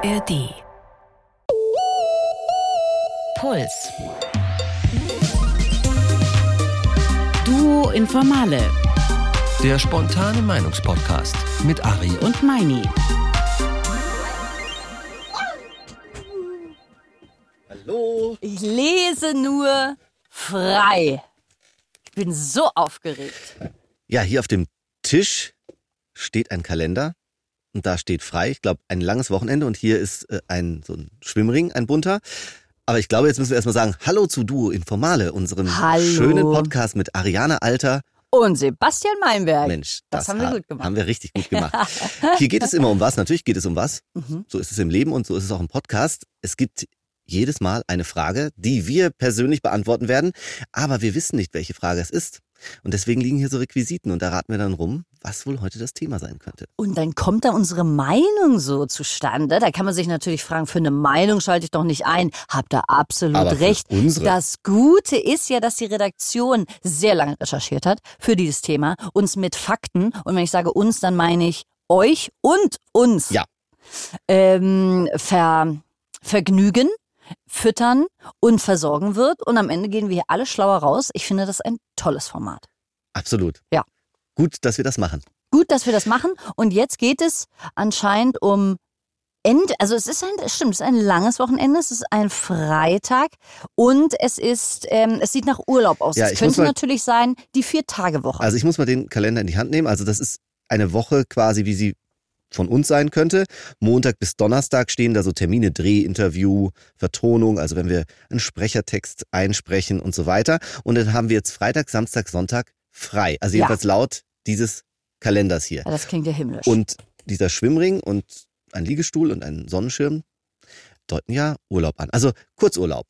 ARD. Puls. Duo Informale Der spontane Meinungspodcast mit Ari und und Meini. Hallo. Ich lese nur frei. Ich bin so aufgeregt. Ja, hier auf dem Tisch steht ein Kalender und da steht frei. Ich glaube, ein langes Wochenende und hier ist äh, ein so ein Schwimmring, ein bunter. Aber ich glaube, jetzt müssen wir erstmal sagen, hallo zu Duo Informale, unserem Hallo. schönen Podcast mit Ariane Alter. Und Sebastian Meinberg. Mensch, das haben wir gut gemacht. Haben wir richtig gut gemacht. Hier geht es immer um was. Natürlich geht es um was. Mhm. So ist es im Leben und so ist es auch im Podcast. Es gibt jedes Mal eine Frage, die wir persönlich beantworten werden, aber wir wissen nicht, welche Frage es ist. Und deswegen liegen hier so Requisiten und da raten wir dann rum, was wohl heute das Thema sein könnte. Und dann kommt da unsere Meinung so zustande. Da kann man sich natürlich fragen, für eine Meinung schalte ich doch nicht ein. Habt ihr absolut Aber recht. Das Gute ist ja, dass die Redaktion sehr lange recherchiert hat für dieses Thema, uns mit Fakten, und wenn ich sage uns, dann meine ich euch und uns, Ja. ähm, ver, vergnügen, füttern und versorgen wird. Und am Ende gehen wir hier alle schlauer raus. Ich finde das ein tolles Format. Absolut. Ja. Gut, dass wir das machen. Gut, dass wir das machen. Und jetzt geht es anscheinend um End, also es ist ein, stimmt, es ist ein langes Wochenende, es ist ein Freitag und es ist, ähm, es sieht nach Urlaub aus. Ja, es könnte mal- natürlich sein, die Vier-Tage-Woche. Also ich muss mal den Kalender in die Hand nehmen. Also das ist eine Woche quasi, wie sie von uns sein könnte. Montag bis Donnerstag stehen da so Termine, Dreh, Interview, Vertonung, also wenn wir einen Sprechertext einsprechen und so weiter. Und dann haben wir jetzt Freitag, Samstag, Sonntag frei. Also Ja. jedenfalls laut dieses Kalenders hier. ja, das klingt ja himmlisch. Und dieser Schwimmring und ein Liegestuhl und ein Sonnenschirm deuten ja Urlaub an. Also Kurzurlaub.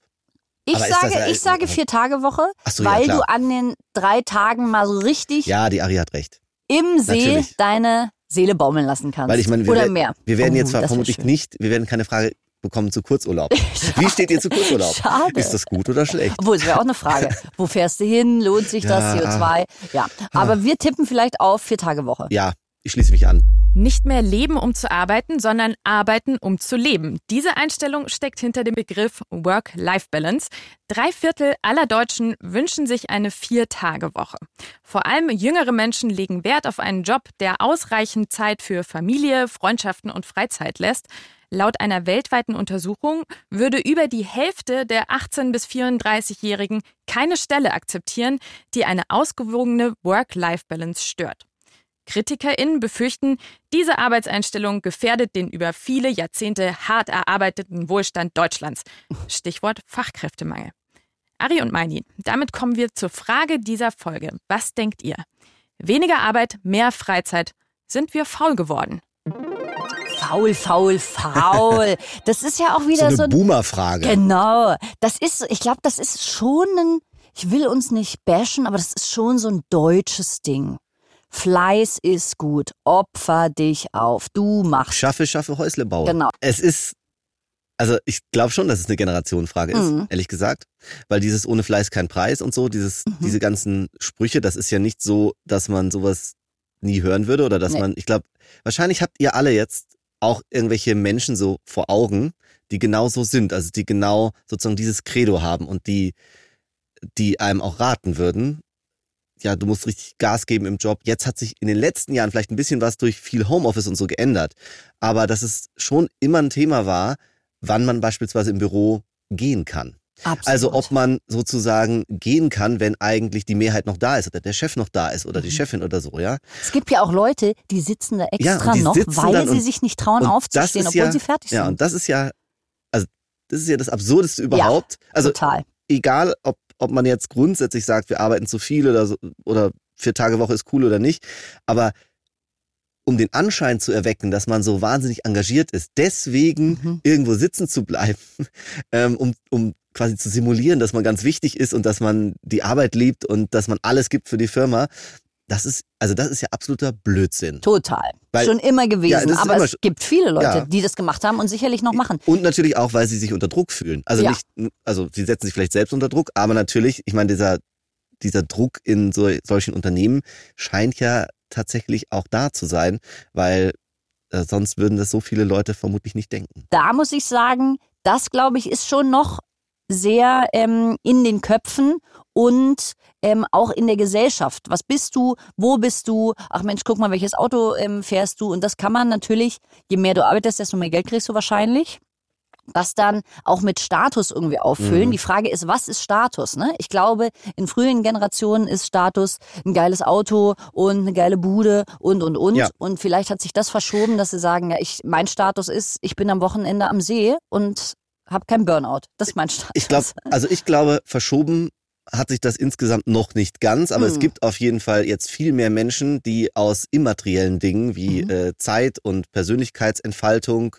ich aber das sage, ja- ich sage Vier-Tage-Woche, Ach so, ja, weil klar. du an den drei Tagen mal so richtig Ja, die Ari hat recht. im See natürlich. deine Seele baumeln lassen kannst. Weil ich meine, wir, Oder mehr. wir werden Oh, jetzt wär vermutlich nicht, wir werden keine Frage bekommen zu Kurzurlaub. Wie steht ihr zu Kurzurlaub? Schade. Ist das gut oder schlecht? Obwohl, es wäre auch eine Frage. Wo fährst du hin? Lohnt sich das? Ja. CO2? Ja. Aber wir tippen vielleicht auf Vier-Tage-Woche. Ja, ich schließe mich an. Nicht mehr leben, um zu arbeiten, sondern arbeiten, um zu leben. Diese Einstellung steckt hinter dem Begriff Work-Life-Balance. Drei Viertel aller Deutschen wünschen sich eine Vier-Tage-Woche. Vor allem jüngere Menschen legen Wert auf einen Job, der ausreichend Zeit für Familie, Freundschaften und Freizeit lässt. Laut einer weltweiten Untersuchung würde über die Hälfte der 18- bis 34-Jährigen keine Stelle akzeptieren, die eine ausgewogene Work-Life-Balance stört. KritikerInnen befürchten, diese Arbeitseinstellung gefährdet den über viele Jahrzehnte hart erarbeiteten Wohlstand Deutschlands. Stichwort Fachkräftemangel. Ari und Meini, damit kommen wir zur Frage dieser Folge. Was denkt ihr? Weniger Arbeit, mehr Freizeit. Sind wir faul geworden? Faul, faul, faul. Das ist ja auch So wieder eine so ein Boomer-Frage. Genau. Das ist, ich glaube, das ist schon ein, ich will uns nicht bashen, aber das ist schon so ein deutsches Ding. Fleiß ist gut. Opfer dich auf. Du machst. Schaffe, schaffe, Häusle bauen. Genau. Es ist, also ich glaube schon, dass es eine Generationenfrage ist, Mhm. ehrlich gesagt. Weil dieses ohne Fleiß kein Preis und so, dieses, Mhm. diese ganzen Sprüche, das ist ja nicht so, dass man sowas nie hören würde oder dass Nee. man, ich glaube, wahrscheinlich habt ihr alle jetzt auch irgendwelche Menschen so vor Augen, die genau so sind, also die genau sozusagen dieses Credo haben und die, die einem auch raten würden, ja, du musst richtig Gas geben im Job. Jetzt hat sich in den letzten Jahren vielleicht ein bisschen was durch viel Homeoffice und so geändert. Aber dass es schon immer ein Thema war, wann man beispielsweise im Büro gehen kann. Absolut. Also ob man sozusagen gehen kann, wenn eigentlich die Mehrheit noch da ist oder der Chef noch da ist oder die Mhm. Chefin oder so, ja. es gibt ja auch Leute, die sitzen da Ja, extra die noch, weil sie und- sich nicht trauen aufzustehen, obwohl ja- sie fertig Ja, sind. und das ist ja, also das ist ja das Absurdeste überhaupt. also Total. egal, ob, ob man jetzt grundsätzlich sagt, wir arbeiten zu viel oder so, oder vier Tage Woche ist cool oder nicht, aber um den Anschein zu erwecken, dass man so wahnsinnig engagiert ist, deswegen Mhm. irgendwo sitzen zu bleiben, ähm, um, um quasi zu simulieren, dass man ganz wichtig ist und dass man die Arbeit liebt und dass man alles gibt für die Firma, das ist, also das ist ja absoluter Blödsinn. Total. Weil- Schon immer Ja, gewesen. ist aber immer es gibt viele Leute, Ja. die das gemacht haben und sicherlich noch machen. Und natürlich auch, weil sie sich unter Druck fühlen. Also Ja. nicht, also sie setzen sich vielleicht selbst unter Druck, aber natürlich, ich meine, dieser, dieser Druck in so, solchen Unternehmen scheint ja tatsächlich auch da zu sein, weil äh, sonst würden das so viele Leute vermutlich nicht denken. Da muss ich sagen, das glaube ich ist schon noch sehr ähm, in den Köpfen und ähm, auch in der Gesellschaft. Was bist du? Wo bist du? Ach Mensch, guck mal, welches Auto ähm, fährst du? Und das kann man natürlich, je mehr du arbeitest, desto mehr Geld kriegst du wahrscheinlich das dann auch mit Status irgendwie auffüllen. Mhm. Die Frage ist, was ist Status? Ne? Ich glaube, in frühen Generationen ist Status ein geiles Auto und eine geile Bude und und und. Ja. Und vielleicht hat sich das verschoben, dass sie sagen, ja, ich, mein Status ist, ich bin am Wochenende am See und habe kein Burnout. Das ist mein Status. Ich glaube, also ich glaube, verschoben hat sich das insgesamt noch nicht ganz, aber es Hm. gibt auf jeden Fall jetzt viel mehr Menschen, die aus immateriellen Dingen wie Mhm. äh, Zeit und Persönlichkeitsentfaltung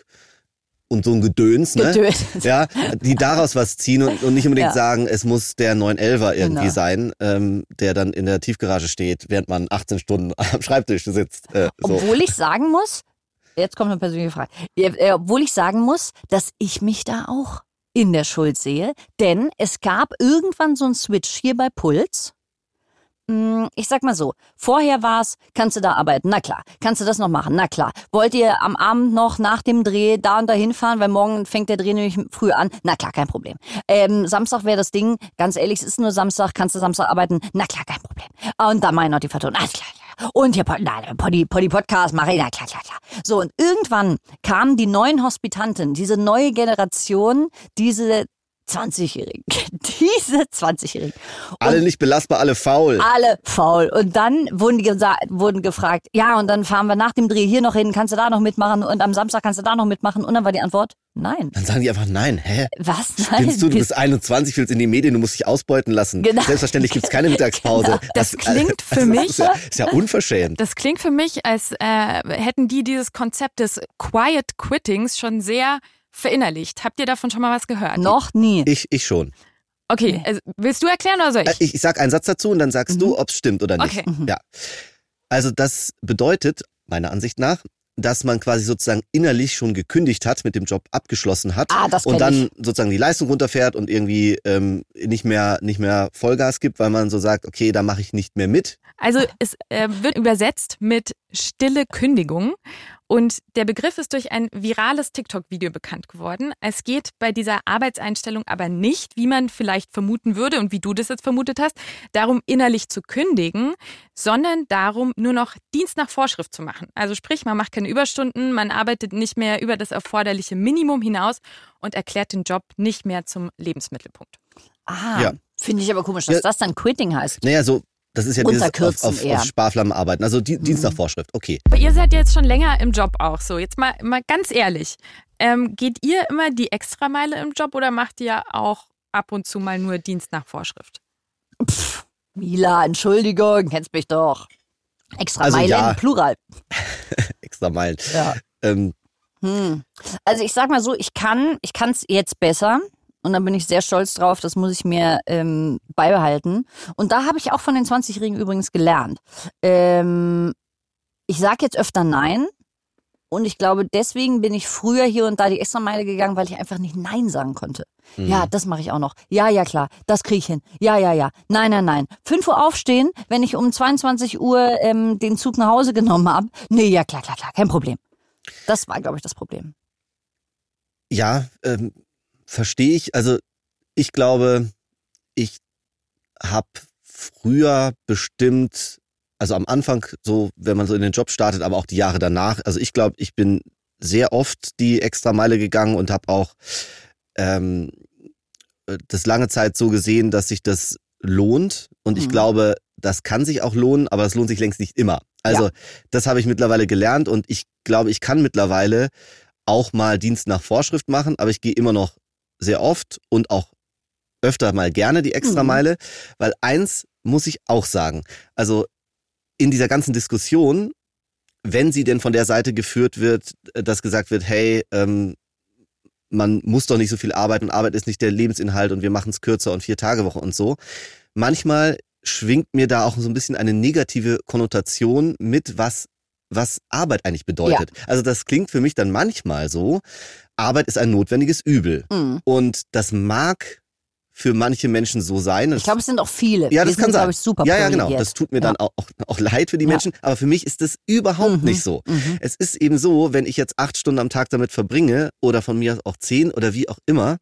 und so ein Gedöns, ne? Gedöns. Ja, die daraus was ziehen und, und nicht unbedingt Ja. sagen, es muss der 911er irgendwie Genau. sein, ähm, der dann in der Tiefgarage steht, während man 18 Stunden am Schreibtisch sitzt. Äh, so. Obwohl ich sagen muss, jetzt kommt eine persönliche Frage, äh, obwohl ich sagen muss, dass ich mich da auch in der Schuld sehe, denn es gab irgendwann so einen Switch hier bei Puls. Hm, Ich sag mal so, vorher war's, kannst du da arbeiten? Na klar. Kannst du das noch machen? Na klar. Wollt ihr am Abend noch nach dem Dreh da und da hinfahren, weil morgen fängt der Dreh nämlich früh an? Na klar, kein Problem. Ähm, Samstag wäre das Ding, ganz ehrlich, es ist nur Samstag, kannst du Samstag arbeiten? Na klar, kein Problem. Und dann mein Notifaton, alles klar, klar. Und hier, nein, Poddy, Poddy Podcast, Marina, klar, klar, klar. So, und irgendwann kamen die neuen Hospitanten, diese neue Generation, diese 20-Jährigen, diese 20-Jährigen. Alle nicht belastbar, alle faul. Alle faul. Und dann wurden die wurden gefragt, ja, und dann fahren wir nach dem Dreh hier noch hin, kannst du da noch mitmachen und am Samstag kannst du da noch mitmachen. Und dann war die Antwort, nein. Dann sagen die einfach, nein, hä? Was? Nein. Spinnst du, du bist 21, willst in die Medien, du musst dich ausbeuten lassen. Genau. Selbstverständlich gibt's keine Mittagspause. Genau. Das klingt für das mich- Ist ja, ist ja unverschämt. Das klingt für mich, als äh, hätten die dieses Konzept des Quiet Quittings schon sehr verinnerlicht. Habt ihr davon schon mal was gehört? noch nie. Ich, ich schon. Okay, also, willst du erklären oder soll Äh, ich? Ich, ich sag einen Satz dazu und dann sagst Mhm. du, ob's stimmt oder nicht. Okay. Ja. Also das bedeutet, meiner Ansicht nach, dass man quasi sozusagen innerlich schon gekündigt hat, mit dem Job abgeschlossen hat Ah, das und dann ich. sozusagen die Leistung runterfährt und irgendwie ähm, nicht mehr nicht mehr Vollgas gibt, weil man so sagt, okay, da mache ich nicht mehr mit. Also es äh, wird übersetzt mit stille Kündigung. Und der Begriff ist durch ein virales TikTok-Video bekannt geworden. Es geht bei dieser Arbeitseinstellung aber nicht, wie man vielleicht vermuten würde und wie du das jetzt vermutet hast, darum innerlich zu kündigen, sondern darum nur noch Dienst nach Vorschrift zu machen. Also sprich, man macht keine Überstunden, man arbeitet nicht mehr über das erforderliche Minimum hinaus und erklärt den Job nicht mehr zum Lebensmittelpunkt. Ah, Ja. finde ich aber komisch, dass Ja. das dann Quitting heißt. Naja, so, das ist ja dieses auf, auf, eher. auf Sparflammen arbeiten. Also die, Dienst Mhm. nach Vorschrift, okay. Aber ihr seid jetzt schon länger im Job auch so. Jetzt mal, mal ganz ehrlich. Ähm, geht ihr immer die Extrameile im Job oder macht ihr auch ab und zu mal nur Dienst nach Vorschrift? Mila, Entschuldigung, kennst mich doch. Extra Also Meilen, ja. Plural. Extra Meilen. Ja. Ähm, Hm. Also ich sag mal so, ich kann, ich kann es jetzt besser. Und da bin ich sehr stolz drauf, das muss ich mir ähm, beibehalten. Und da habe ich auch von den 20-Jährigen übrigens gelernt. Ähm, ich sage jetzt öfter Nein. Und ich glaube, deswegen bin ich früher hier und da die Extrameile gegangen, weil ich einfach nicht Nein sagen konnte. mhm. Ja, das mache ich auch noch. Ja, ja, klar, das kriege ich hin. Ja, ja, ja. Nein, nein, nein. 5 Uhr aufstehen, wenn ich um 22 Uhr ähm, den Zug nach Hause genommen habe. Nee, ja, klar, klar, klar, kein Problem. Das war, glaube ich, das Problem. Ja, ähm, verstehe ich. Also ich glaube, ich habe früher bestimmt, also am Anfang so, wenn man so in den Job startet, aber auch die Jahre danach. Also ich glaube, ich bin sehr oft die extra Meile gegangen und habe auch ähm, das lange Zeit so gesehen, dass sich das lohnt. Und ich Mhm. glaube, das kann sich auch lohnen, aber es lohnt sich längst nicht immer. Also das habe ich mittlerweile gelernt und ich glaube, ich kann mittlerweile auch mal Dienst nach Vorschrift machen, aber ich gehe immer noch sehr oft und auch öfter mal gerne die Extrameile, weil eins muss ich auch sagen. Also in dieser ganzen Diskussion, wenn sie denn von der Seite geführt wird, äh, dass gesagt wird, hey, ähm, man muss doch nicht so viel arbeiten und Arbeit ist nicht der Lebensinhalt und wir machen es kürzer und vier Tage Woche und so. Manchmal schwingt mir da auch so ein bisschen eine negative Konnotation mit, was was Arbeit eigentlich bedeutet. Also das klingt für mich dann manchmal so, Arbeit ist ein notwendiges Übel. Mhm. Und das mag für manche Menschen so sein. Ich glaube, es sind auch viele. Ja, das Wir kann sind, sein. ich, super ja, ja, genau. Das tut mir Ja. dann auch, auch, auch leid für die Ja. Menschen. Aber für mich ist das überhaupt Mhm, nicht so. mhm. Es ist eben so, wenn ich jetzt acht Stunden am Tag damit verbringe oder von mir auch zehn oder wie auch immer,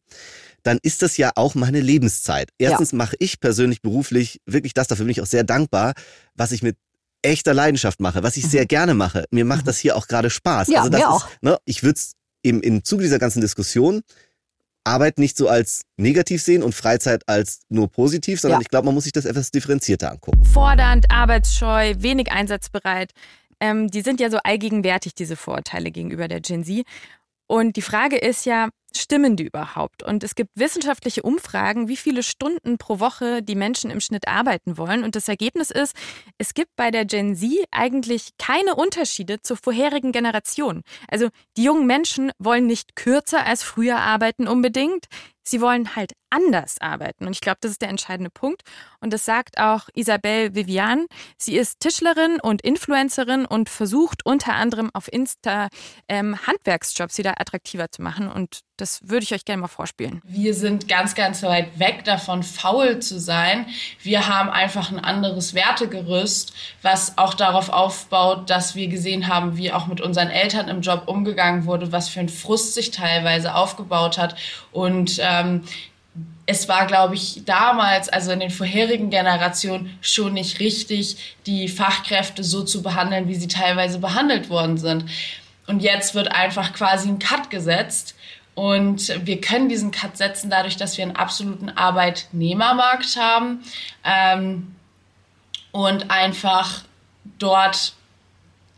dann ist das ja auch meine Lebenszeit. Erstens mache ich persönlich beruflich wirklich das, dafür bin ich auch sehr dankbar, was ich mit echter Leidenschaft mache, was ich sehr gerne mache. Mir macht das hier auch gerade Spaß. Mhm. Ja, also das mir ist, auch. Ne, ich würde es im, im Zuge dieser ganzen Diskussion Arbeit nicht so als negativ sehen und Freizeit als nur positiv, sondern Ja. ich glaube, man muss sich das etwas differenzierter angucken. Fordernd, arbeitsscheu, wenig einsatzbereit. Ähm, die sind ja so allgegenwärtig, diese Vorurteile gegenüber der Gen Z. Und die Frage ist ja, stimmen die überhaupt? Und es gibt wissenschaftliche Umfragen, wie viele Stunden pro Woche die Menschen im Schnitt arbeiten wollen. Und das Ergebnis ist, es gibt bei der Gen Z eigentlich keine Unterschiede zur vorherigen Generation. Also die jungen Menschen wollen nicht kürzer als früher arbeiten unbedingt. Sie wollen halt anders arbeiten. Und ich glaube, das ist der entscheidende Punkt. Und das sagt auch Isabelle Vivian. Sie ist Tischlerin und Influencerin und versucht unter anderem auf Insta ähm, Handwerksjobs wieder attraktiver zu machen. Und das würde ich euch gerne mal vorspielen. Wir sind ganz, ganz weit weg davon, faul zu sein. Wir haben einfach ein anderes Wertegerüst, was auch darauf aufbaut, dass wir gesehen haben, wie auch mit unseren Eltern im Job umgegangen wurde, was für ein Frust sich teilweise aufgebaut hat. Und ähm, es war, glaube ich, damals, also in den vorherigen Generationen, schon nicht richtig, die Fachkräfte so zu behandeln, wie sie teilweise behandelt worden sind. Und jetzt wird einfach quasi ein Cut gesetzt. Und wir können diesen Cut setzen dadurch, dass wir einen absoluten Arbeitnehmermarkt haben ähm, und einfach dort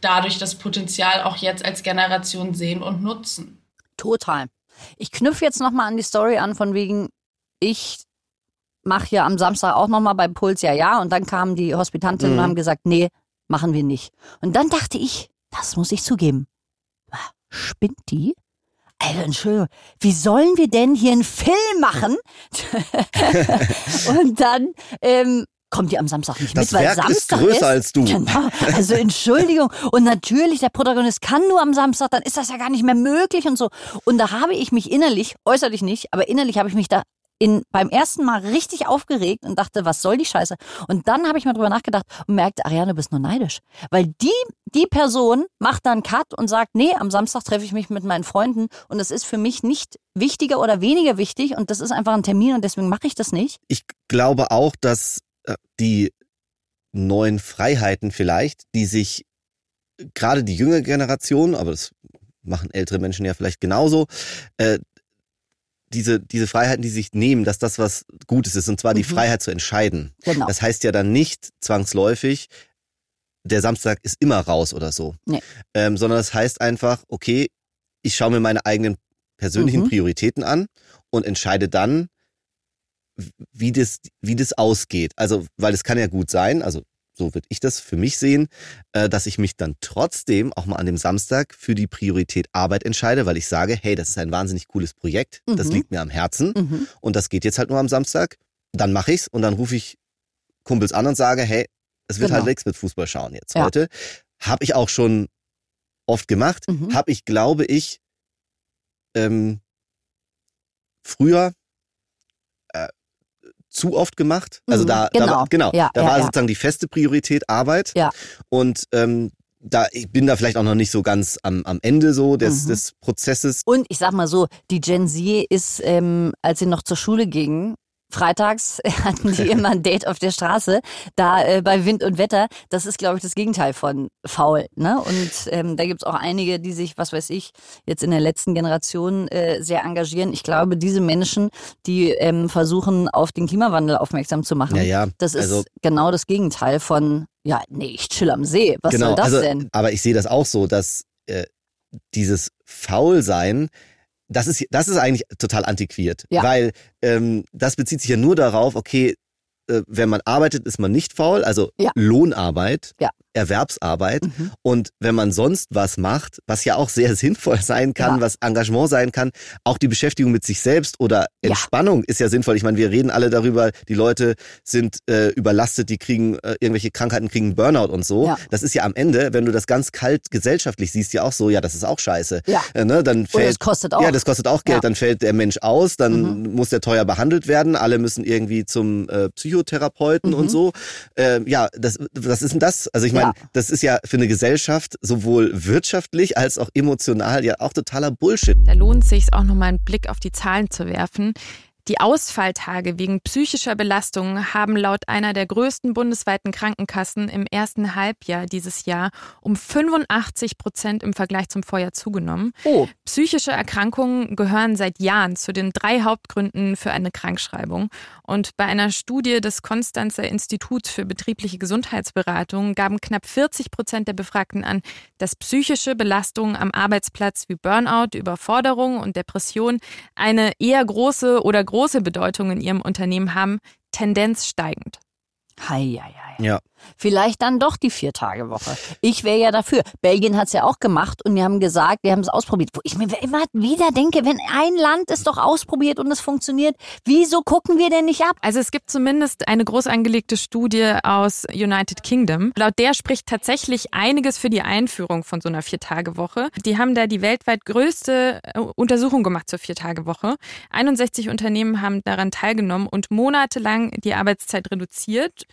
dadurch das Potenzial auch jetzt als Generation sehen und nutzen. Total. Ich knüpfe jetzt nochmal an die Story an, von wegen, ich mache ja am Samstag auch nochmal beim Puls ja, ja. Und dann kamen die Hospitantinnen Mhm. und haben gesagt, nee, machen wir nicht. Und dann dachte ich, das muss ich zugeben. Spinnt die? Also, Entschuldigung, wie sollen wir denn hier einen Film machen? und dann ähm, kommt die am Samstag nicht Das mit, weil Werk ist Samstag größer ist. als du. Genau, also Entschuldigung. Und natürlich, der Protagonist kann nur am Samstag, dann ist das ja gar nicht mehr möglich und so. Und da habe ich mich innerlich, äußerlich nicht, aber innerlich habe ich mich da in, beim ersten Mal richtig aufgeregt und dachte, was soll die Scheiße? Und dann habe ich mal drüber nachgedacht und merkte, Ariane, du bist nur neidisch. Weil die, die Person macht dann Cut und sagt, nee, am Samstag treffe ich mich mit meinen Freunden und das ist für mich nicht wichtiger oder weniger wichtig und das ist einfach ein Termin und deswegen mache ich das nicht. Ich glaube auch, dass äh, die neuen Freiheiten vielleicht, die sich gerade die jüngere Generation, aber das machen ältere Menschen ja vielleicht genauso, äh, diese, diese Freiheiten, die sich nehmen, dass das was Gutes ist, und zwar die Mhm. Freiheit zu entscheiden. Genau. Das heißt ja dann nicht zwangsläufig, der Samstag ist immer raus oder so. Nee. Ähm, sondern das heißt einfach, okay, ich schaue mir meine eigenen persönlichen Mhm. Prioritäten an und entscheide dann, wie das, wie das ausgeht. Also, weil es kann ja gut sein, also so würde ich das für mich sehen, äh, dass ich mich dann trotzdem auch mal an dem Samstag für die Priorität Arbeit entscheide, weil ich sage, hey, das ist ein wahnsinnig cooles Projekt, das Mhm. liegt mir am Herzen Mhm. und das geht jetzt halt nur am Samstag. Dann mache ich's und dann rufe ich Kumpels an und sage, hey, es wird Genau. halt nichts mit Fußball schauen jetzt Ja. heute. Habe ich auch schon oft gemacht. Mhm. Habe ich, glaube ich, ähm, früher zu oft gemacht. Also Mhm, da, da genau. war, genau, Ja, da ja, war ja. sozusagen die feste Priorität Arbeit. Ja. Und ähm, da ich bin da vielleicht auch noch nicht so ganz am, am Ende so des, Mhm. des Prozesses. Und ich sag mal so, die Gen Z ist, ähm, als sie noch zur Schule gingen, freitags hatten die immer ein Date auf der Straße, da äh, bei Wind und Wetter. Das ist, glaube ich, das Gegenteil von faul. Ne? Und ähm, da gibt's auch einige, die sich, was weiß ich, jetzt in der letzten Generation äh, sehr engagieren. Ich glaube, diese Menschen, die ähm, versuchen, auf den Klimawandel aufmerksam zu machen, Ja, ja. das ist also, genau das Gegenteil von, ja, nee, ich chill am See. Was genau, soll das also, denn? Aber ich sehe das auch so, dass äh, dieses Faulsein, das ist, das ist eigentlich total antiquiert. Ja. Weil ähm, das bezieht sich ja nur darauf, okay, äh, wenn man arbeitet, ist man nicht faul, also Ja. Lohnarbeit. Ja. Erwerbsarbeit. Und wenn man sonst was macht, was ja auch sehr sinnvoll sein kann, Ja. was Engagement sein kann, auch die Beschäftigung mit sich selbst oder Ja. Entspannung ist ja sinnvoll. Ich meine, wir reden alle darüber, die Leute sind äh, überlastet, die kriegen äh, irgendwelche Krankheiten, kriegen Burnout und so. Ja. Das ist ja am Ende, wenn du das ganz kalt gesellschaftlich siehst, ja auch so, ja, das ist auch scheiße. Ja. Äh, ne? Dann Und fällt, es kostet auch. Ja, das kostet auch Geld. Ja. Mhm. Dann fällt der Mensch aus, dann muss der teuer behandelt werden. Alle müssen irgendwie zum äh, Psychotherapeuten und so. Äh, ja, das, was ist denn das? Also ich meine, Ja. das ist ja für eine Gesellschaft sowohl wirtschaftlich als auch emotional ja auch totaler Bullshit. Da lohnt es sich auch nochmal einen Blick auf die Zahlen zu werfen. Die Ausfalltage wegen psychischer Belastungen haben laut einer der größten bundesweiten Krankenkassen im ersten Halbjahr dieses Jahr um 85 Prozent im Vergleich zum Vorjahr zugenommen. Oh, Psychische Erkrankungen gehören seit Jahren zu den drei Hauptgründen für eine Krankschreibung. Und bei einer Studie des Konstanzer Instituts für betriebliche Gesundheitsberatung gaben knapp 40 Prozent der Befragten an, dass psychische Belastungen am Arbeitsplatz wie Burnout, Überforderung und Depression eine eher große oder große Bedeutung in ihrem Unternehmen haben, Tendenz steigend. hei, hei, hei. Ja. Vielleicht dann doch die Vier-Tage-Woche. Ich wäre ja dafür. Belgien hat es ja auch gemacht und die haben gesagt, die haben es ausprobiert. Wo ich mir immer wieder denke, wenn ein Land es doch ausprobiert und es funktioniert, wieso gucken wir denn nicht ab? Also es gibt zumindest eine groß angelegte Studie aus United Kingdom. Laut der spricht tatsächlich einiges für die Einführung von so einer Viertagewoche. Die haben da die weltweit größte äh, Untersuchung gemacht zur Viertagewoche. 61 Unternehmen haben daran teilgenommen und monatelang die Arbeitszeit reduziert.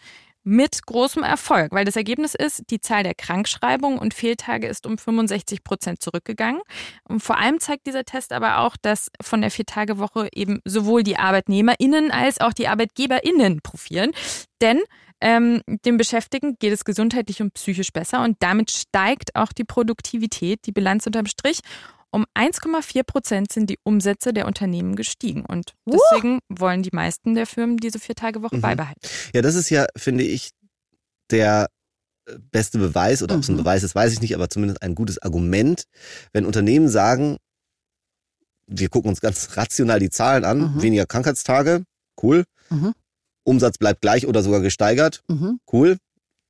Mit großem Erfolg, weil das Ergebnis ist, die Zahl der Krankschreibungen und Fehltage ist um 65 Prozent zurückgegangen. Und vor allem zeigt dieser Test aber auch, dass von der Viertagewoche eben sowohl die ArbeitnehmerInnen als auch die ArbeitgeberInnen profitieren. Denn ähm, dem Beschäftigten geht es gesundheitlich und psychisch besser und damit steigt auch die Produktivität, die Bilanz unterm Strich. Um 1,4 Prozent sind die Umsätze der Unternehmen gestiegen. Und deswegen wollen die meisten der Firmen diese Viertagewoche Mhm. beibehalten. Ja, das ist ja, finde ich, der äh, beste Beweis, oder ob es ein Mhm. Beweis ist, weiß ich nicht, aber zumindest ein gutes Argument, wenn Unternehmen sagen, wir gucken uns ganz rational die Zahlen an, Mhm. weniger Krankheitstage, cool, Mhm. Umsatz bleibt gleich oder sogar gesteigert, Mhm. cool,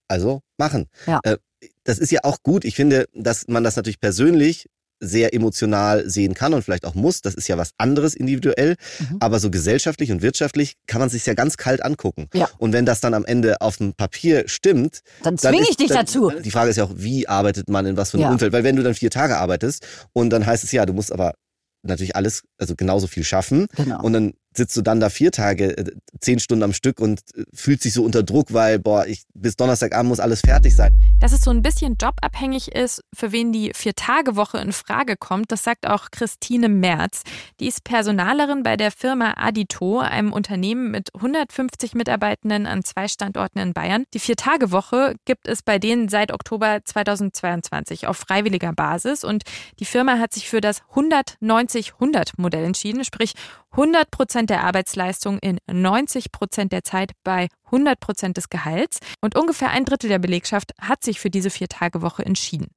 also machen. Ja. Äh, das ist ja auch gut. Ich finde, dass man das natürlich persönlich sehr emotional sehen kann und vielleicht auch muss. Das ist ja was anderes individuell. Mhm. Aber so gesellschaftlich und wirtschaftlich kann man sich ja ganz kalt angucken. Ja. Und wenn das dann am Ende auf dem Papier stimmt, Dann zwinge ich dich dann, dazu. Die Frage ist ja auch, wie arbeitet man in was für einem Ja. Umfeld? Weil wenn du dann vier Tage arbeitest und dann heißt es ja, du musst aber natürlich alles, also genauso viel schaffen Genau. und dann sitzt du dann da vier Tage, äh, zehn Stunden am Stück und äh, fühlt sich so unter Druck, weil, boah, ich, bis Donnerstagabend muss alles fertig sein. Dass es so ein bisschen jobabhängig ist, für wen die Vier-Tage-Woche in Frage kommt, das sagt auch Christine Merz. Die ist Personalerin bei der Firma Adito, einem Unternehmen mit 150 Mitarbeitenden an zwei Standorten in Bayern. Die Vier-Tage-Woche gibt es bei denen seit Oktober 2022 auf freiwilliger Basis und die Firma hat sich für das 190-100-Modell entschieden, sprich 100 Prozent der Arbeitsleistung in 90 Prozent der Zeit bei 100 Prozent des Gehalts. Und ungefähr ein Drittel der Belegschaft hat sich für diese Vier-Tage-Woche entschieden.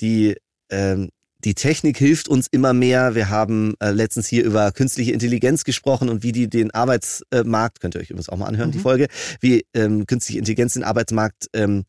Die, ähm, die Technik hilft uns immer mehr. Wir haben äh, letztens hier über künstliche Intelligenz gesprochen und wie die den Arbeitsmarkt, könnt ihr euch übrigens auch mal anhören, die Mhm. Folge, wie ähm, künstliche Intelligenz den Arbeitsmarkt ähm,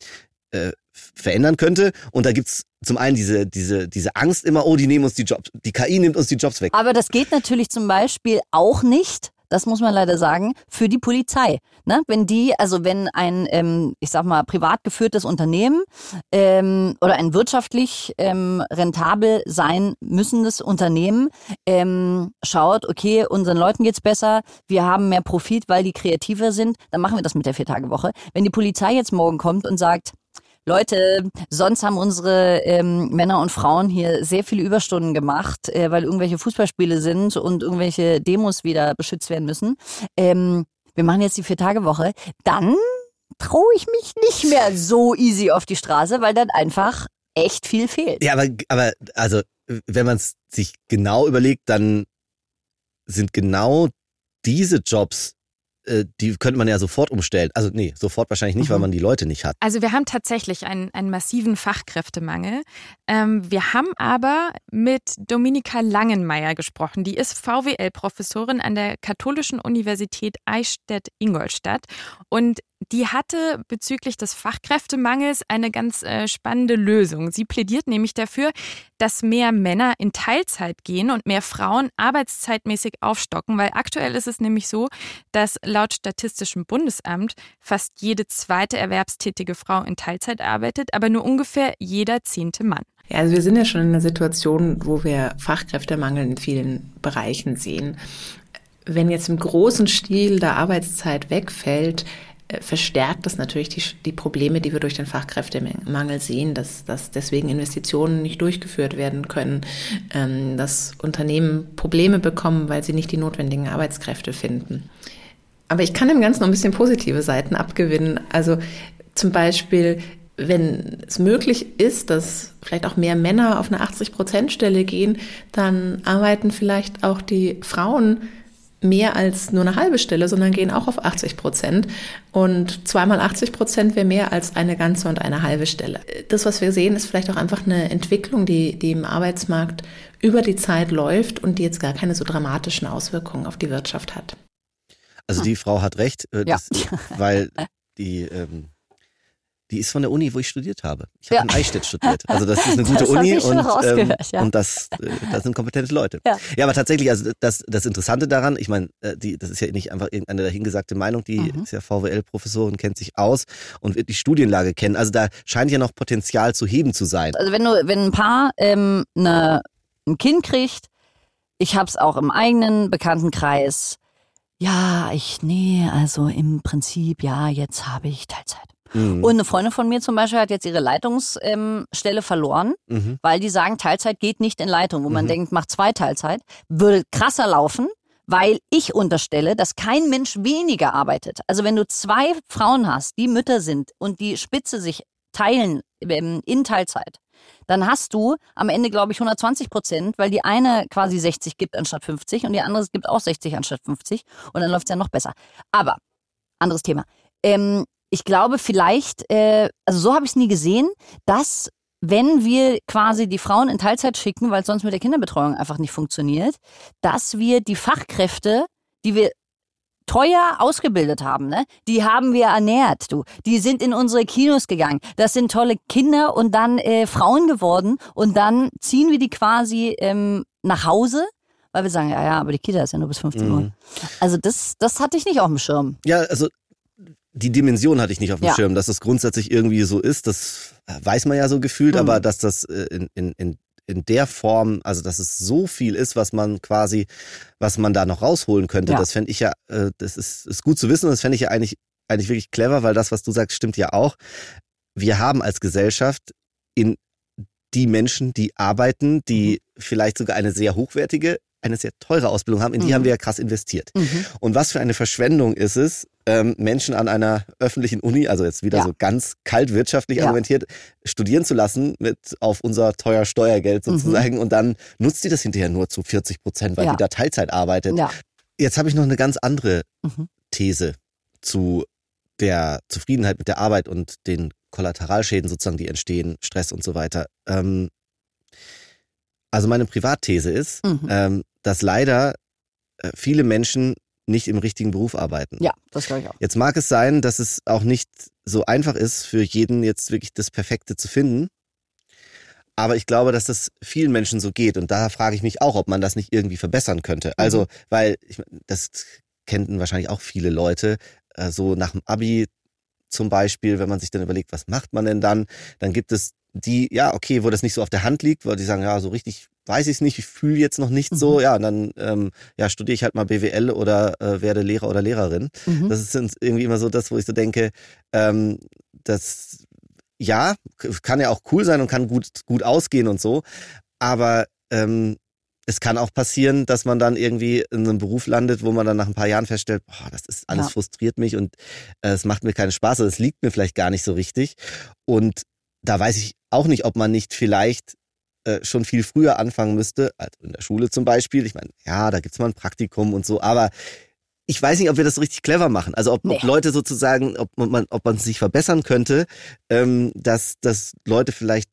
äh, verändern könnte. Und da gibt's zum einen diese, diese, diese Angst immer, oh, die nehmen uns die Jobs, die KI nimmt uns die Jobs weg. Aber das geht natürlich zum Beispiel auch nicht, das muss man leider sagen, für die Polizei. Ne? Wenn die, also wenn ein, ähm, ich sag mal, privat geführtes Unternehmen ähm, oder ein wirtschaftlich ähm, rentabel sein müssendes Unternehmen ähm, schaut, okay, unseren Leuten geht's besser, wir haben mehr Profit, weil die kreativer sind, dann machen wir das mit der Viertagewoche. Wenn die Polizei jetzt morgen kommt und sagt, Leute, sonst haben unsere ähm, Männer und Frauen hier sehr viele Überstunden gemacht, äh, weil irgendwelche Fußballspiele sind und irgendwelche Demos wieder beschützt werden müssen. Ähm, wir machen jetzt die Vier-Tage-Woche. Dann traue ich mich nicht mehr so easy auf die Straße, weil dann einfach echt viel fehlt. Ja, aber, aber also, wenn man es sich genau überlegt, dann sind genau diese Jobs, die könnte man ja sofort umstellen. Also nee, sofort wahrscheinlich nicht, weil Mhm. man die Leute nicht hat. Also wir haben tatsächlich einen, einen massiven Fachkräftemangel. Ähm, wir haben aber mit Dominika Langenmeier gesprochen. Die ist VWL-Professorin an der Katholischen Universität Eichstätt-Ingolstadt. Und die hatte bezüglich des Fachkräftemangels eine ganz äh, spannende Lösung. Sie plädiert nämlich dafür, dass mehr Männer in Teilzeit gehen und mehr Frauen arbeitszeitmäßig aufstocken, weil aktuell ist es nämlich so, dass laut Statistischem Bundesamt fast jede zweite erwerbstätige Frau in Teilzeit arbeitet, aber nur ungefähr jeder zehnte Mann. Ja, also wir sind ja schon in einer Situation, wo wir Fachkräftemangel in vielen Bereichen sehen. Wenn jetzt im großen Stil der Arbeitszeit wegfällt, verstärkt das natürlich die, die Probleme, die wir durch den Fachkräftemangel sehen, dass, dass deswegen Investitionen nicht durchgeführt werden können, ähm, dass Unternehmen Probleme bekommen, weil sie nicht die notwendigen Arbeitskräfte finden. Aber ich kann dem Ganzen noch ein bisschen positive Seiten abgewinnen. Also zum Beispiel, wenn es möglich ist, dass vielleicht auch mehr Männer auf eine 80-Prozent-Stelle gehen, dann arbeiten vielleicht auch die Frauen mehr als nur eine halbe Stelle, sondern gehen auch auf 80 Prozent. Und zweimal 80 Prozent wäre mehr als eine ganze und eine halbe Stelle. Das, was wir sehen, ist vielleicht auch einfach eine Entwicklung, die, die im Arbeitsmarkt über die Zeit läuft und die jetzt gar keine so dramatischen Auswirkungen auf die Wirtschaft hat. Also die Frau hat recht, äh, das, Ja. weil die, ähm, die ist von der Uni, wo ich studiert habe. Ich habe Ja. in Eichstätt studiert. Also das ist eine gute Das Uni und, ähm, ja. und das, äh, das sind kompetente Leute. Ja. ja, aber tatsächlich, also das, das Interessante daran, ich meine, äh, die, das ist ja nicht einfach irgendeine dahingesagte Meinung, die Mhm. ist ja VWL-Professorin, kennt sich aus und wird die Studienlage kennen. Also da scheint ja noch Potenzial zu heben zu sein. Also wenn du, wenn ein Paar ähm, ne, ein Kind kriegt, ich hab's auch im eigenen Bekanntenkreis. Ja, ich, nee, also im Prinzip, ja, jetzt habe ich Teilzeit. Mhm. Und eine Freundin von mir zum Beispiel hat jetzt ihre Leitungsstelle ähm, verloren, Mhm. weil die sagen, Teilzeit geht nicht in Leitung. Wo man Mhm. denkt, macht zwei Teilzeit, würde krasser laufen, weil ich unterstelle, dass kein Mensch weniger arbeitet. Also wenn du zwei Frauen hast, die Mütter sind und die Spitze sich teilen ähm, in Teilzeit, dann hast du am Ende, glaube ich, 120 Prozent, weil die eine quasi 60 gibt anstatt 50 und die andere gibt auch 60 anstatt 50 und dann läuft es ja noch besser. Aber, anderes Thema. Ähm, ich glaube vielleicht, äh, also so habe ich es nie gesehen, dass wenn wir quasi die Frauen in Teilzeit schicken, weil es sonst mit der Kinderbetreuung einfach nicht funktioniert, dass wir die Fachkräfte, die wir teuer ausgebildet haben, ne? Die haben wir ernährt, du. Die sind in unsere Kinos gegangen. Das sind tolle Kinder und dann äh, Frauen geworden und dann ziehen wir die quasi ähm, nach Hause, weil wir sagen, ja, ja, aber die Kita ist ja nur bis 15 Uhr. Mhm. Also das, das hatte ich nicht auf dem Schirm. Ja, also die Dimension hatte ich nicht auf dem Ja. Schirm, dass das grundsätzlich irgendwie so ist, das weiß man ja so gefühlt, Mhm. aber dass das äh, in, in, in, in der Form, also dass es so viel ist, was man quasi, was man da noch rausholen könnte, Ja. das fände ich ja, äh, das ist, ist gut zu wissen und das fände ich ja eigentlich, eigentlich wirklich clever, weil das, was du sagst, stimmt ja auch. Wir haben als Gesellschaft in die Menschen, die arbeiten, die vielleicht sogar eine sehr hochwertige, eine sehr teure Ausbildung haben, in die Mhm. haben wir ja krass investiert. Mhm. Und was für eine Verschwendung ist es, ähm, Menschen an einer öffentlichen Uni, also jetzt wieder Ja. so ganz kalt wirtschaftlich Ja. argumentiert, studieren zu lassen mit auf unser teuer Steuergeld Mhm. sozusagen und dann nutzt die das hinterher nur zu 40 Prozent, weil Ja. die da Teilzeit arbeitet. Jetzt habe ich noch eine ganz andere Mhm. These zu der Zufriedenheit mit der Arbeit und den Kollateralschäden sozusagen, die entstehen, Stress und so weiter. Ähm, also meine Privatthese ist, Mhm. ähm, dass leider äh, viele Menschen nicht im richtigen Beruf arbeiten. Ja, das glaube ich auch. Jetzt mag es sein, dass es auch nicht so einfach ist, für jeden jetzt wirklich das Perfekte zu finden. Aber ich glaube, dass das vielen Menschen so geht. Und da frage ich mich auch, ob man das nicht irgendwie verbessern könnte. Also, weil ich, das kennen wahrscheinlich auch viele Leute, äh, so nach dem Abi zum Beispiel, wenn man sich dann überlegt, was macht man denn dann, dann gibt es die, ja, okay, wo das nicht so auf der Hand liegt, weil die sagen, ja, so richtig weiß ich es nicht, ich fühle jetzt noch nicht so, Mhm. ja, und dann ähm, ja, studiere ich halt mal BWL oder äh, werde Lehrer oder Lehrerin. Mhm. Das ist irgendwie immer so das, wo ich so denke, ähm, das ja, kann ja auch cool sein und kann gut, gut ausgehen und so, aber ähm, es kann auch passieren, dass man dann irgendwie in einem Beruf landet, wo man dann nach ein paar Jahren feststellt, boah, das ist alles Ja. frustriert mich und äh, es macht mir keinen Spaß es liegt mir vielleicht gar nicht so richtig. Und da weiß ich auch nicht, ob man nicht vielleicht äh, schon viel früher anfangen müsste, also in der Schule zum Beispiel. Ich meine, ja, da gibt's mal ein Praktikum und so, aber ich weiß nicht, ob wir das richtig clever machen. Also ob, ob Nee. Leute sozusagen, ob man, ob man sich verbessern könnte, ähm, dass, dass Leute vielleicht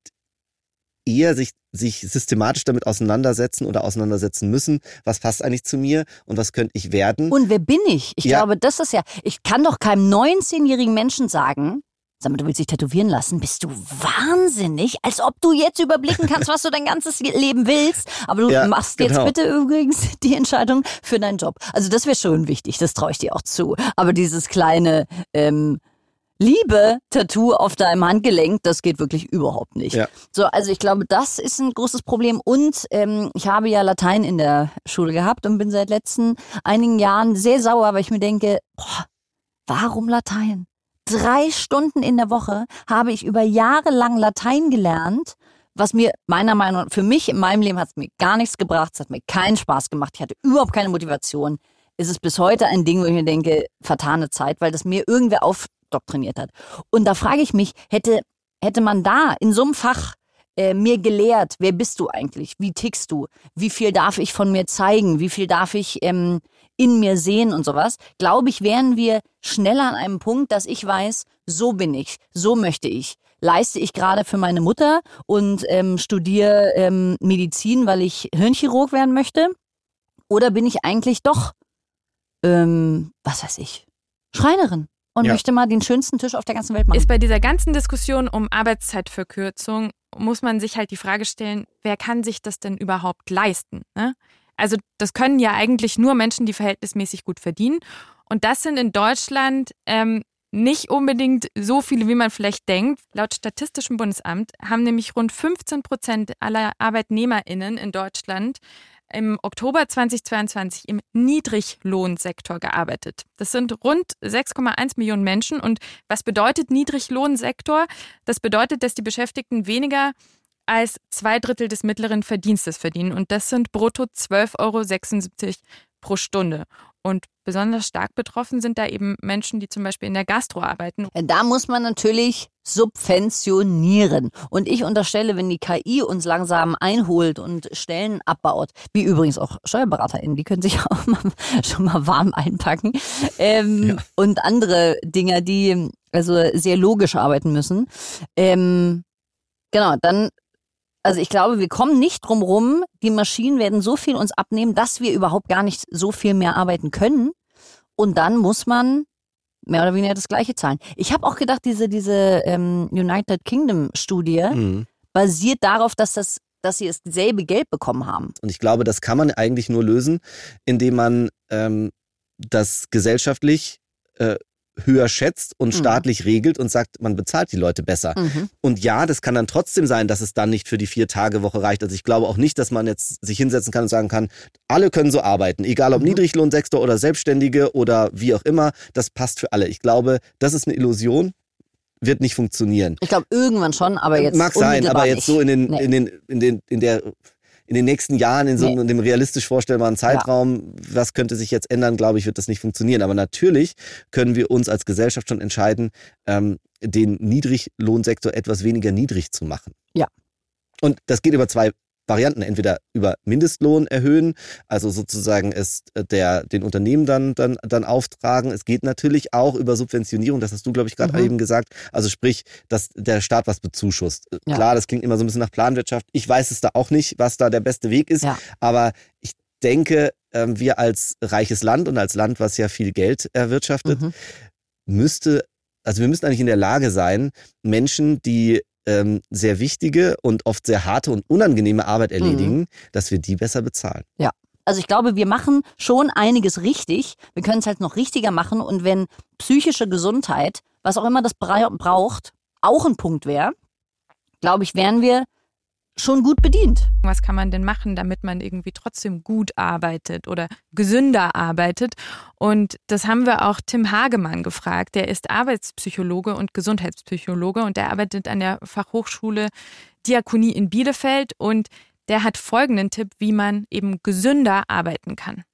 eher sich, sich systematisch damit auseinandersetzen oder auseinandersetzen müssen, was passt eigentlich zu mir und was könnte ich werden. Und wer bin ich? Ich Ja. glaube, das ist ja, ich kann doch keinem 19-jährigen Menschen sagen, sag mal, du willst dich tätowieren lassen, bist du wahnsinnig, als ob du jetzt überblicken kannst, was du dein ganzes Leben willst, aber du Ja, machst jetzt genau. bitte übrigens die Entscheidung für deinen Job. Also das wäre schon wichtig, das traue ich dir auch zu. Aber dieses kleine ähm, Liebe-Tattoo auf deinem Handgelenk, das geht wirklich überhaupt nicht. Ja. So, also ich glaube, das ist ein großes Problem. Und ähm, ich habe ja Latein in der Schule gehabt und bin seit letzten einigen Jahren sehr sauer, weil ich mir denke, boah, warum Latein? Drei Stunden in der Woche habe ich über Jahre lang Latein gelernt, was mir meiner Meinung nach, für mich in meinem Leben hat es mir gar nichts gebracht, es hat mir keinen Spaß gemacht, ich hatte überhaupt keine Motivation. Es ist bis heute ein Ding, wo ich mir denke, vertane Zeit, weil das mir irgendwer aufdoktriniert hat. Und da frage ich mich, hätte, hätte man da in so einem Fach äh, mir gelehrt, wer bist du eigentlich? Wie tickst du? Wie viel darf ich von mir zeigen? Wie viel darf ich ähm, in mir sehen und sowas? Glaube ich, wären wir schneller an einem Punkt, dass ich weiß, so bin ich, so möchte ich. Leiste ich gerade für meine Mutter und ähm, studiere ähm, Medizin, weil ich Hirnchirurg werden möchte? Oder bin ich eigentlich doch, ähm, was weiß ich, Schreinerin und Ja. möchte mal den schönsten Tisch auf der ganzen Welt machen? Ist bei dieser ganzen Diskussion um Arbeitszeitverkürzung, muss man sich halt die Frage stellen, wer kann sich das denn überhaupt leisten? Ne? Also das können ja eigentlich nur Menschen, die verhältnismäßig gut verdienen. Und das sind in Deutschland ähm, nicht unbedingt so viele, wie man vielleicht denkt. Laut Statistischem Bundesamt haben nämlich rund 15 Prozent aller ArbeitnehmerInnen in Deutschland im Oktober 2022 im Niedriglohnsektor gearbeitet. Das sind rund 6,1 Millionen Menschen. Und was bedeutet Niedriglohnsektor? Das bedeutet, dass die Beschäftigten weniger als zwei Drittel des mittleren Verdienstes verdienen. Und das sind brutto 12,76 Euro pro Stunde. Und besonders stark betroffen sind da eben Menschen, die zum Beispiel in der Gastro arbeiten. Da muss man natürlich subventionieren. Und ich unterstelle, wenn die KI uns langsam einholt und Stellen abbaut, wie übrigens auch SteuerberaterInnen, die können sich auch mal, schon mal warm einpacken, ähm, und andere Dinger, die also sehr logisch arbeiten müssen. Ähm, genau, dann also ich glaube, wir kommen nicht drum rum. Die Maschinen werden so viel uns abnehmen, dass wir überhaupt gar nicht so viel mehr arbeiten können. Und dann muss man mehr oder weniger das Gleiche zahlen. Ich habe auch gedacht, diese, diese ähm, United Kingdom Studie Mhm. basiert darauf, dass das dass sie dasselbe Geld bekommen haben. Und ich glaube, das kann man eigentlich nur lösen, indem man ähm, das gesellschaftlich äh, höher schätzt und Mhm. staatlich regelt und sagt, man bezahlt die Leute besser. Mhm. Und ja, das kann dann trotzdem sein, dass es dann nicht für die Vier-Tage-Woche reicht. Also ich glaube auch nicht, dass man jetzt sich hinsetzen kann und sagen kann, alle können so arbeiten, egal ob Mhm. Niedriglohnsektor oder Selbstständige oder wie auch immer, das passt für alle. Ich glaube, das ist eine Illusion, wird nicht funktionieren. Ich glaube irgendwann schon, aber jetzt Mag sein, aber jetzt nicht. so in den, Nee. in den, in den, in der, in den nächsten Jahren, in so einem, in dem realistisch vorstellbaren Zeitraum, was könnte sich jetzt ändern, glaube ich, wird das nicht funktionieren. Aber natürlich können wir uns als Gesellschaft schon entscheiden, ähm, den Niedriglohnsektor etwas weniger niedrig zu machen. Ja. Und das geht über zwei Varianten, entweder über Mindestlohn erhöhen, also sozusagen es äh, der den Unternehmen dann dann dann auftragen. Es geht natürlich auch über Subventionierung, das hast du glaube ich gerade Mhm. eben gesagt. Also sprich, dass der Staat was bezuschusst. Äh, Ja. Klar, das klingt immer so ein bisschen nach Planwirtschaft. Ich weiß es da auch nicht, was da der beste Weg ist, Ja. aber ich denke, ähm, wir als reiches Land und als Land, was ja viel Geld erwirtschaftet, Mhm. müsste, also wir müssen eigentlich in der Lage sein, Menschen, die ähm, sehr wichtige und oft sehr harte und unangenehme Arbeit Mhm. erledigen, dass wir die besser bezahlen. Also ich glaube, wir machen schon einiges richtig. Wir können es halt noch richtiger machen. Und wenn psychische Gesundheit, was auch immer das bra braucht, auch ein Punkt wäre, glaube ich, wären wir schon gut bedient. Was kann man denn machen, damit man irgendwie trotzdem gut arbeitet oder gesünder arbeitet? Und das haben wir auch Tim Hagemann gefragt. Der ist Arbeitspsychologe und Gesundheitspsychologe und der arbeitet an der Fachhochschule Diakonie in Bielefeld und der hat folgenden Tipp, wie man eben gesünder arbeiten kann.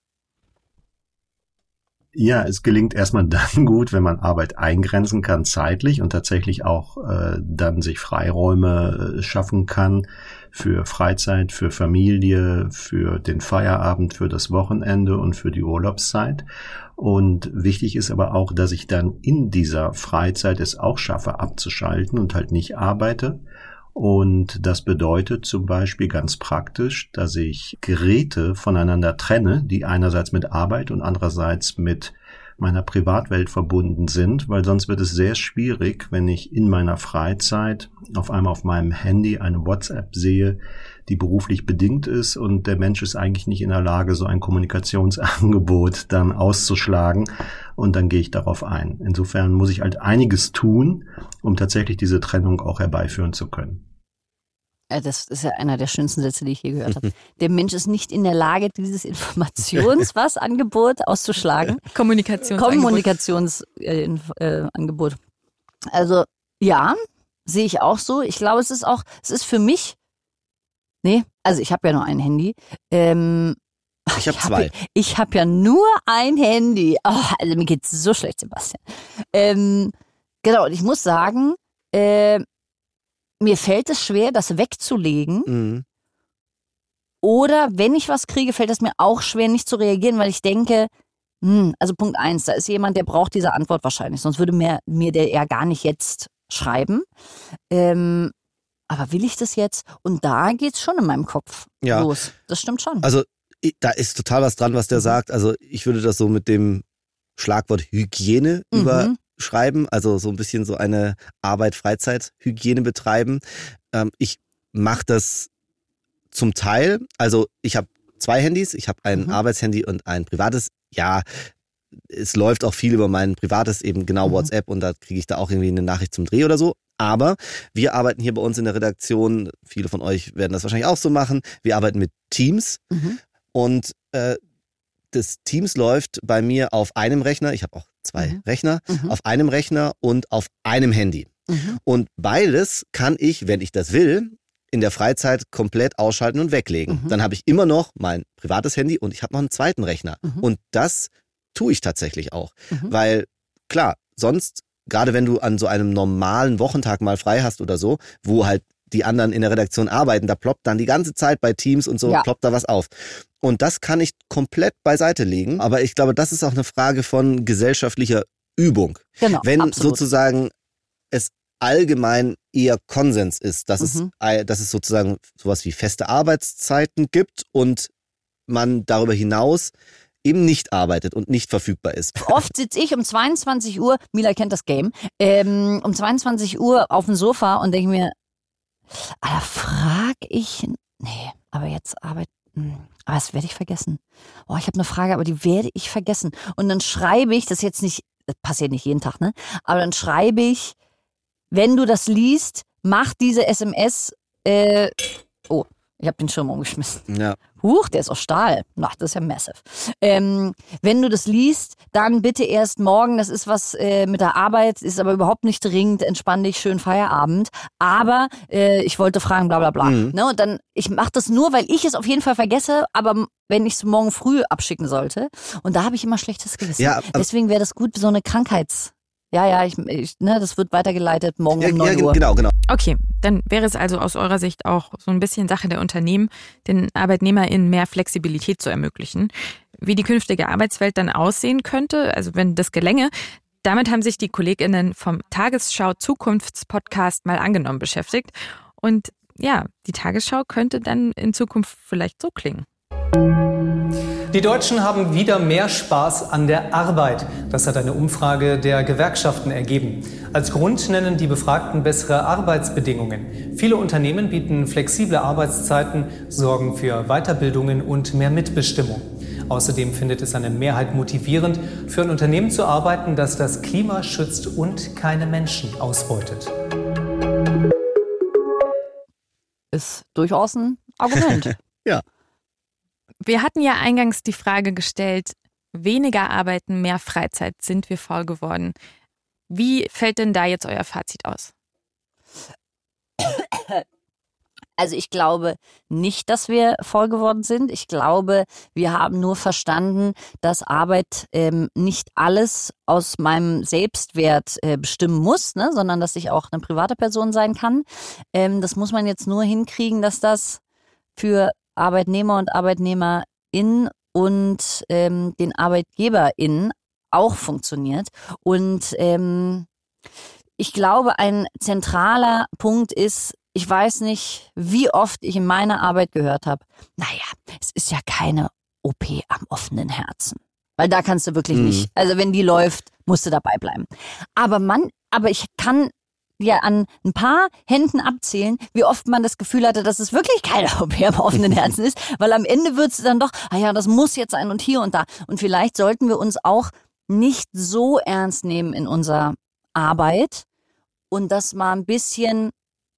Ja, es gelingt erstmal dann gut, wenn man Arbeit eingrenzen kann zeitlich und tatsächlich auch äh, dann sich Freiräume äh, schaffen kann für Freizeit, für Familie, für den Feierabend, für das Wochenende und für die Urlaubszeit. Und wichtig ist aber auch, dass ich dann in dieser Freizeit es auch schaffe, abzuschalten und halt nicht arbeite. Und das bedeutet zum Beispiel ganz praktisch, dass ich Geräte voneinander trenne, die einerseits mit Arbeit und andererseits mit meiner Privatwelt verbunden sind, weil sonst wird es sehr schwierig, wenn ich in meiner Freizeit auf einmal auf meinem Handy eine WhatsApp sehe, die beruflich bedingt ist und der Mensch ist eigentlich nicht in der Lage, so ein Kommunikationsangebot dann auszuschlagen und dann gehe ich darauf ein. Insofern muss ich halt einiges tun, um tatsächlich diese Trennung auch herbeiführen zu können. Äh, das ist ja einer der schönsten Sätze, die ich je gehört habe. Der Mensch ist nicht in der Lage, dieses Informations was Angebot auszuschlagen. Kommunikationsangebot. Kommunikationsangebot. Äh, also ja, sehe ich auch so. Ich glaube, es ist auch, es ist für mich. Nee, also ich habe ja nur ein Handy. Ähm, ich habe zwei. Hab, ich habe ja nur ein Handy. Oh, also mir geht's so schlecht, Sebastian. Ähm, genau, und ich muss sagen, äh, mir fällt es schwer, das wegzulegen. Mhm. Oder wenn ich was kriege, fällt es mir auch schwer, nicht zu reagieren, weil ich denke, hm, also Punkt eins, da ist jemand, der braucht diese Antwort wahrscheinlich, sonst würde mir, mir der ja gar nicht jetzt schreiben. Ähm, aber will ich das jetzt? Und da geht's schon in meinem Kopf ja. los. Das stimmt schon. Also da ist total was dran, was der Mhm. sagt. Also ich würde das so mit dem Schlagwort Hygiene Mhm. Überschreiben. Also so ein bisschen so eine Arbeit-Freizeit-Hygiene betreiben. Ähm, ich mache das zum Teil. Also ich habe zwei Handys. Ich habe ein Mhm. Arbeitshandy und ein privates. Ja, es läuft auch viel über mein privates, eben genau Mhm. WhatsApp und da kriege ich da auch irgendwie eine Nachricht zum Dreh oder so. Aber wir arbeiten hier bei uns in der Redaktion, viele von euch werden das wahrscheinlich auch so machen, wir arbeiten mit Teams Mhm. und äh, das Teams läuft bei mir auf einem Rechner, ich habe auch zwei Mhm. Rechner, Mhm. auf einem Rechner und auf einem Handy. Mhm. Und beides kann ich, wenn ich das will, in der Freizeit komplett ausschalten und weglegen. Mhm. Dann habe ich immer noch mein privates Handy und ich habe noch einen zweiten Rechner. Mhm. Und das tue ich tatsächlich auch. Mhm. Weil, klar, sonst, gerade wenn du an so einem normalen Wochentag mal frei hast oder so, wo halt die anderen in der Redaktion arbeiten, da ploppt dann die ganze Zeit bei Teams und so, Ja. ploppt da was auf. Und das kann ich komplett beiseite legen. Aber ich glaube, das ist auch eine Frage von gesellschaftlicher Übung. Genau. Wenn absolut. sozusagen es allgemein eher Konsens ist, dass, Mhm. es, dass es sozusagen sowas wie feste Arbeitszeiten gibt und man darüber hinaus eben nicht arbeitet und nicht verfügbar ist. Oft sitze ich um 22 Uhr, Mila kennt das Game, ähm, um 22 Uhr auf dem Sofa und denke mir, Alter, frag ich, nee, aber jetzt arbeit, hm, aber das werde ich vergessen. Oh, ich habe eine Frage, aber die werde ich vergessen. Und dann schreibe ich, das ist jetzt nicht, das passiert nicht jeden Tag, ne? Aber dann schreibe ich, wenn du das liest, mach diese SMS, äh, oh, ich habe den Schirm umgeschmissen. Ja. Huch, der ist aus Stahl. Na, das ist ja massive. Ähm, wenn du das liest, dann bitte erst morgen. Das ist was äh, mit der Arbeit, ist aber überhaupt nicht dringend. Entspann dich, schön Feierabend. Aber äh, ich wollte fragen, bla bla bla. Mhm. Ne, und dann, ich mache das nur, weil ich es auf jeden Fall vergesse, aber wenn ich es morgen früh abschicken sollte. Und da habe ich immer schlechtes Gewissen. Ja, Deswegen wäre das gut, so eine Krankheits... Ja, ja, ich, ich, ne, das wird weitergeleitet morgen Ja, um ja, 9 Uhr. genau, genau. Okay, dann wäre es also aus eurer Sicht auch so ein bisschen Sache der Unternehmen, den ArbeitnehmerInnen mehr Flexibilität zu ermöglichen. Wie die künftige Arbeitswelt dann aussehen könnte, also wenn das gelänge, damit haben sich die KollegInnen vom Tagesschau Zukunftspodcast mal angenommen beschäftigt. Und ja, die Tagesschau könnte dann in Zukunft vielleicht so klingen. Die Deutschen haben wieder mehr Spaß an der Arbeit. Das hat eine Umfrage der Gewerkschaften ergeben. Als Grund nennen die Befragten bessere Arbeitsbedingungen. Viele Unternehmen bieten flexible Arbeitszeiten, sorgen für Weiterbildungen und mehr Mitbestimmung. Außerdem findet es eine Mehrheit motivierend, für ein Unternehmen zu arbeiten, das das Klima schützt und keine Menschen ausbeutet. Ist durchaus ein Argument. Wir hatten ja eingangs die Frage gestellt, weniger arbeiten, mehr Freizeit, sind wir faul geworden? Wie fällt denn da jetzt euer Fazit aus? Also ich glaube nicht, dass wir voll geworden sind. Ich glaube, wir haben nur verstanden, dass Arbeit ähm, nicht alles aus meinem Selbstwert äh, bestimmen muss, ne? sondern dass ich auch eine private Person sein kann. Ähm, das muss man jetzt nur hinkriegen, dass das für Arbeitnehmer und ArbeitnehmerInnen und ähm, den ArbeitgeberInnen auch funktioniert. Und ähm, ich glaube, ein zentraler Punkt ist, ich weiß nicht, wie oft ich in meiner Arbeit gehört habe, naja, es ist ja keine OP am offenen Herzen. Weil da kannst du wirklich Mhm. nicht, also wenn die läuft, musst du dabei bleiben. Aber man, aber ich kann ja an ein paar Händen abzählen, wie oft man das Gefühl hatte, dass es wirklich keine OP am offenen Herzen ist, weil am Ende wird es dann doch, ah ja, das muss jetzt sein und hier und da. Und vielleicht sollten wir uns auch nicht so ernst nehmen in unserer Arbeit und das mal ein bisschen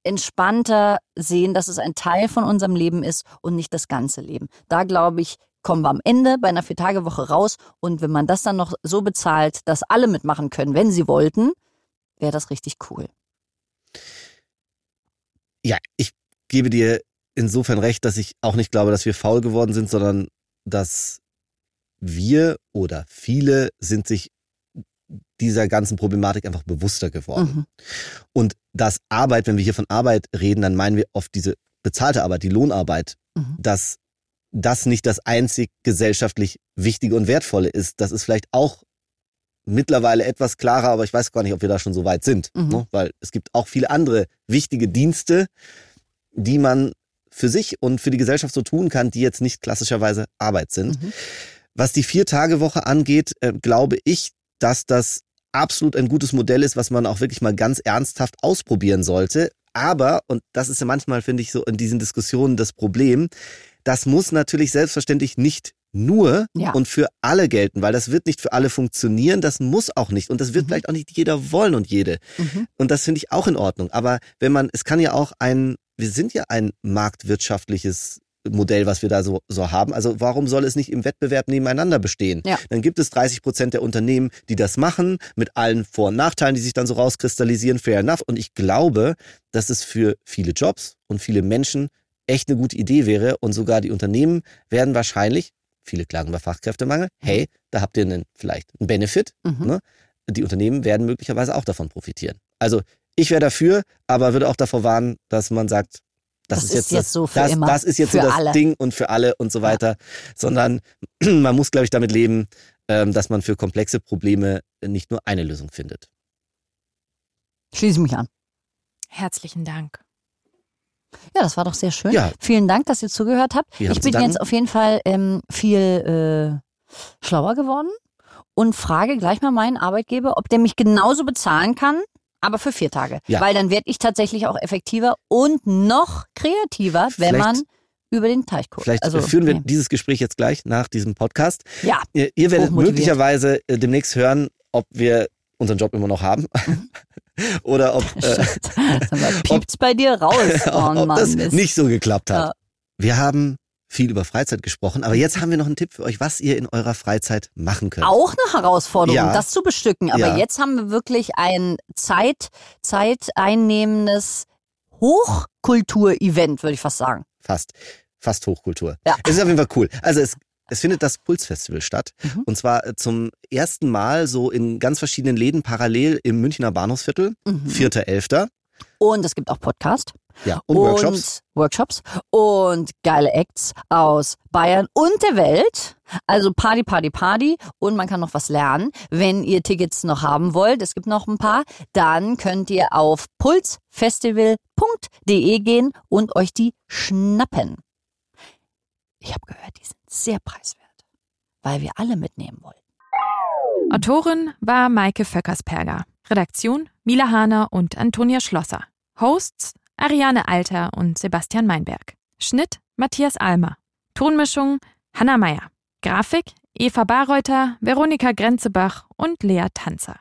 entspannter sehen, dass es ein Teil von unserem Leben ist und nicht das ganze Leben. Da glaube ich, kommen wir am Ende bei einer Vier-Tage-Woche raus und wenn man das dann noch so bezahlt, dass alle mitmachen können, wenn sie wollten, wäre das richtig cool. Ja, ich gebe dir insofern recht, dass ich auch nicht glaube, dass wir faul geworden sind, sondern dass wir oder viele sind sich dieser ganzen Problematik einfach bewusster geworden. Mhm. Und dass Arbeit, wenn wir hier von Arbeit reden, dann meinen wir oft diese bezahlte Arbeit, die Lohnarbeit, Mhm. dass das nicht das einzig gesellschaftlich Wichtige und Wertvolle ist. Das ist vielleicht auch mittlerweile etwas klarer, aber ich weiß gar nicht, ob wir da schon so weit sind. Mhm. Ne? Weil es gibt auch viele andere wichtige Dienste, die man für sich und für die Gesellschaft so tun kann, die jetzt nicht klassischerweise Arbeit sind. Mhm. Was die Vier-Tage-Woche angeht, äh, glaube ich, dass das absolut ein gutes Modell ist, was man auch wirklich mal ganz ernsthaft ausprobieren sollte. Aber, und das ist ja manchmal, finde ich, so in diesen Diskussionen das Problem, das muss natürlich selbstverständlich nicht nur Ja. und für alle gelten, weil das wird nicht für alle funktionieren, das muss auch nicht und das wird Mhm. vielleicht auch nicht jeder wollen und jede. Mhm. Und das finde ich auch in Ordnung. Aber wenn man, es kann ja auch ein, wir sind ja ein marktwirtschaftliches Modell, was wir da so, so haben. Also warum soll es nicht im Wettbewerb nebeneinander bestehen? Ja. Dann gibt es 30 Prozent der Unternehmen, die das machen, mit allen Vor- und Nachteilen, die sich dann so rauskristallisieren, fair enough. Und ich glaube, dass es für viele Jobs und viele Menschen echt eine gute Idee wäre. Und sogar die Unternehmen werden wahrscheinlich, viele klagen über Fachkräftemangel, hey, da habt ihr einen, vielleicht einen Benefit. Mhm. Ne? Die Unternehmen werden möglicherweise auch davon profitieren. Also ich wäre dafür, aber würde auch davor warnen, dass man sagt, das, Das ist jetzt, ist jetzt das, so für das, immer. das ist jetzt Für so das alle. Ding und für alle und so weiter, sondern man muss, glaube ich, damit leben, ähm, dass man für komplexe Probleme nicht nur eine Lösung findet. Schließe mich an. Herzlichen Dank. Ja, das war doch sehr schön. Ja. Vielen Dank, dass ihr zugehört habt. Wir Ich bin danken. jetzt auf jeden Fall ähm, viel äh, schlauer geworden und frage gleich mal meinen Arbeitgeber, ob der mich genauso bezahlen kann, aber für vier Tage. Ja. Weil dann werde ich tatsächlich auch effektiver und noch kreativer, wenn Vielleicht- man über den Teich guckt. Vielleicht also, führen wir nee. dieses Gespräch jetzt gleich nach diesem Podcast. Ja, Ihr, ihr werdet möglicherweise äh, demnächst hören, ob wir unseren Job immer noch haben oder ob, äh, piept's bei dir raus. Oh ob Mann, das Mist. nicht so geklappt hat. Ja. Wir haben viel über Freizeit gesprochen, aber jetzt haben wir noch einen Tipp für euch, was ihr in eurer Freizeit machen könnt. Auch eine Herausforderung, Ja. das zu bestücken. Aber Ja. jetzt haben wir wirklich ein Zeit, zeiteinnehmendes Hochkultur-Event, würde ich fast sagen. Fast. Fast Hochkultur. Ja. Es ist auf jeden Fall cool. Also es, es findet das Pulsfestival statt. Mhm. Und zwar äh, zum ersten Mal so in ganz verschiedenen Läden parallel im Münchner Bahnhofsviertel. Mhm. 4.11. Und es gibt auch Podcast. Ja, und, Workshops. Workshops und geile Acts aus Bayern und der Welt. Also Party, Party, Party. Und man kann noch was lernen. Wenn ihr Tickets noch haben wollt, es gibt noch ein paar, dann könnt ihr auf pulsfestival.de gehen und euch die schnappen. Ich habe gehört, die sind sehr preiswert, weil wir alle mitnehmen wollen. Autorin war Maike Vöckersperger. Redaktion Mila Hahner und Antonia Schlosser. Hosts Ariane Alter und Sebastian Meinberg. Schnitt Matthias Almer. Tonmischung Hanna Meyer. Grafik Eva Barreuter, Veronika Grenzebach und Lea Tanzer.